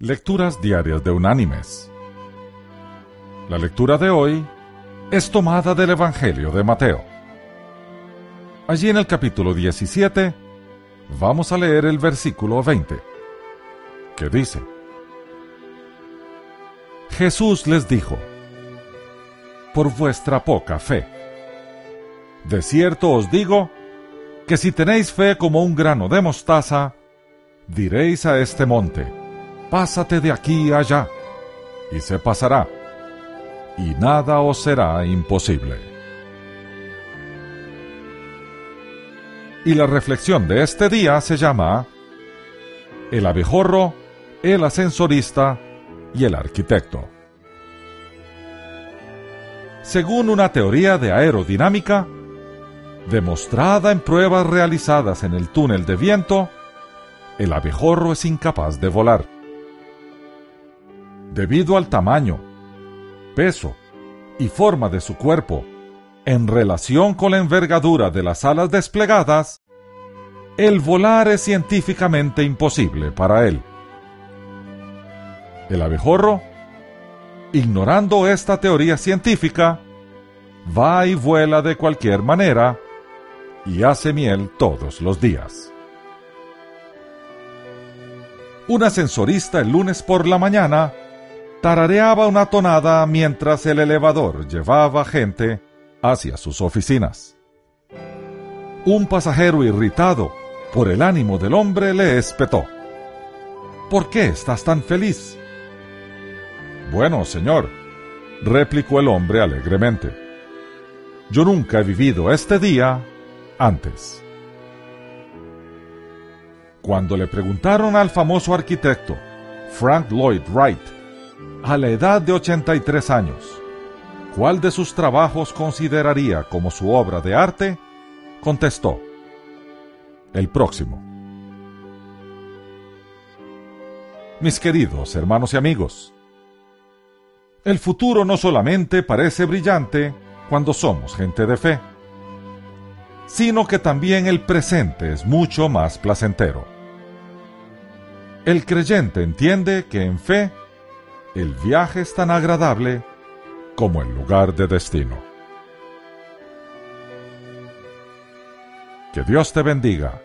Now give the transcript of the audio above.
Lecturas Diarias de Unánimes. La lectura de hoy es tomada del Evangelio de Mateo. Allí en el capítulo 17 vamos a leer el versículo 20, que dice, Jesús les dijo, por vuestra poca fe. De cierto os digo que si tenéis fe como un grano de mostaza, diréis a este monte, pásate de aquí allá, y se pasará, y nada os será imposible. Y la reflexión de este día se llama El abejorro, el ascensorista y el arquitecto. Según una teoría de aerodinámica, demostrada en pruebas realizadas en el túnel de viento, el abejorro es incapaz de volar debido al tamaño, peso y forma de su cuerpo, en relación con la envergadura de las alas desplegadas, el volar es científicamente imposible para él. El abejorro, ignorando esta teoría científica, va y vuela de cualquier manera y hace miel todos los días. Un ascensorista el lunes por la mañana tarareaba una tonada mientras el elevador llevaba gente hacia sus oficinas. Un pasajero irritado por el ánimo del hombre le espetó. ¿Por qué estás tan feliz? Bueno, señor, replicó el hombre alegremente. Yo nunca he vivido este día antes. Cuando le preguntaron al famoso arquitecto Frank Lloyd Wright a la edad de 83 años, ¿cuál de sus trabajos consideraría como su obra de arte? Contestó, el próximo. Mis queridos hermanos y amigos, el futuro no solamente parece brillante cuando somos gente de fe, sino que también el presente es mucho más placentero. El creyente entiende que en fe el viaje es tan agradable como el lugar de destino. Que Dios te bendiga